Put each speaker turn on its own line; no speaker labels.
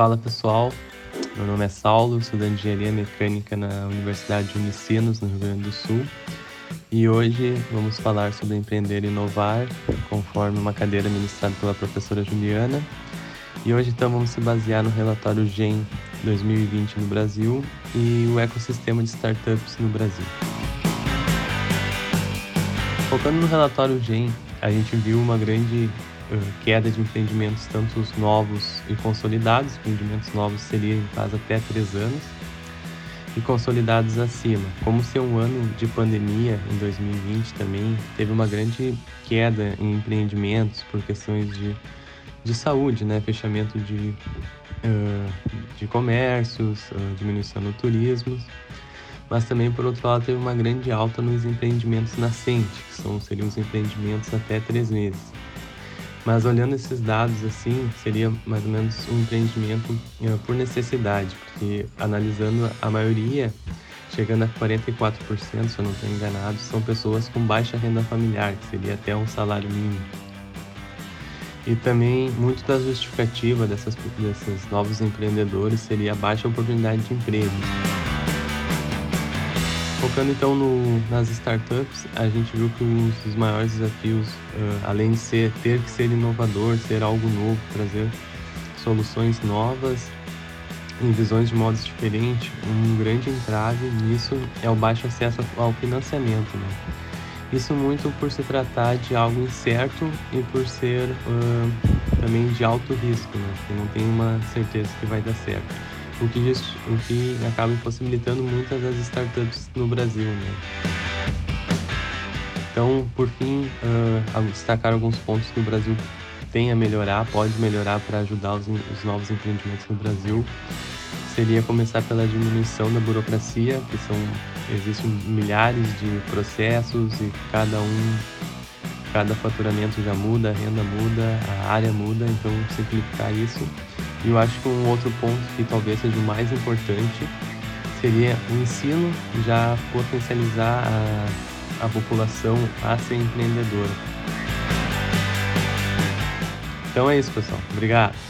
Fala pessoal, meu nome é Saulo, estudante de Engenharia Mecânica na Universidade de Unicinos, no Rio Grande do Sul. E hoje vamos falar sobre empreender e inovar, conforme uma cadeira ministrada pela professora Juliana. E hoje então vamos se basear no relatório GEM 2020 no Brasil e o ecossistema de startups no Brasil. Focando no relatório GEM, a gente viu uma grande queda de empreendimentos, tanto os novos e consolidados, empreendimentos novos seriam em caso até três anos, e consolidados acima. Como ser um ano de pandemia em 2020 também, teve uma grande queda em empreendimentos por questões de, de saúde, né? fechamento de, uh, de comércios, uh, diminuição no turismo mas também por outro lado teve uma grande alta nos empreendimentos nascentes, que são, seriam os empreendimentos até três meses. Mas olhando esses dados assim, seria mais ou menos um empreendimento uh, por necessidade, porque analisando a maioria, chegando a 44%, se eu não estou enganado, são pessoas com baixa renda familiar, que seria até um salário mínimo. E também muito da justificativa dessas, desses novos empreendedores seria a baixa oportunidade de emprego. Focando então no, nas startups, a gente viu que um dos maiores desafios, uh, além de ser ter que ser inovador, ser algo novo, trazer soluções novas em visões de modos diferentes, um grande entrave nisso é o baixo acesso ao financiamento. Né? Isso muito por se tratar de algo incerto e por ser uh, também de alto risco, né? que não tem uma certeza que vai dar certo o que, o que acaba impossibilitando muitas das startups no Brasil. Né? Então, por fim, uh, destacar alguns pontos que o Brasil tem a melhorar, pode melhorar para ajudar os, os, novos empreendimentos no Brasil. Seria começar pela diminuição da burocracia, que são existem milhares de processos e cada um, cada faturamento já muda, a renda muda, a área muda, então simplificar isso e eu acho que um outro ponto que talvez seja o mais importante seria o ensino já potencializar a, a população a ser empreendedora. Então é isso, pessoal. Obrigado.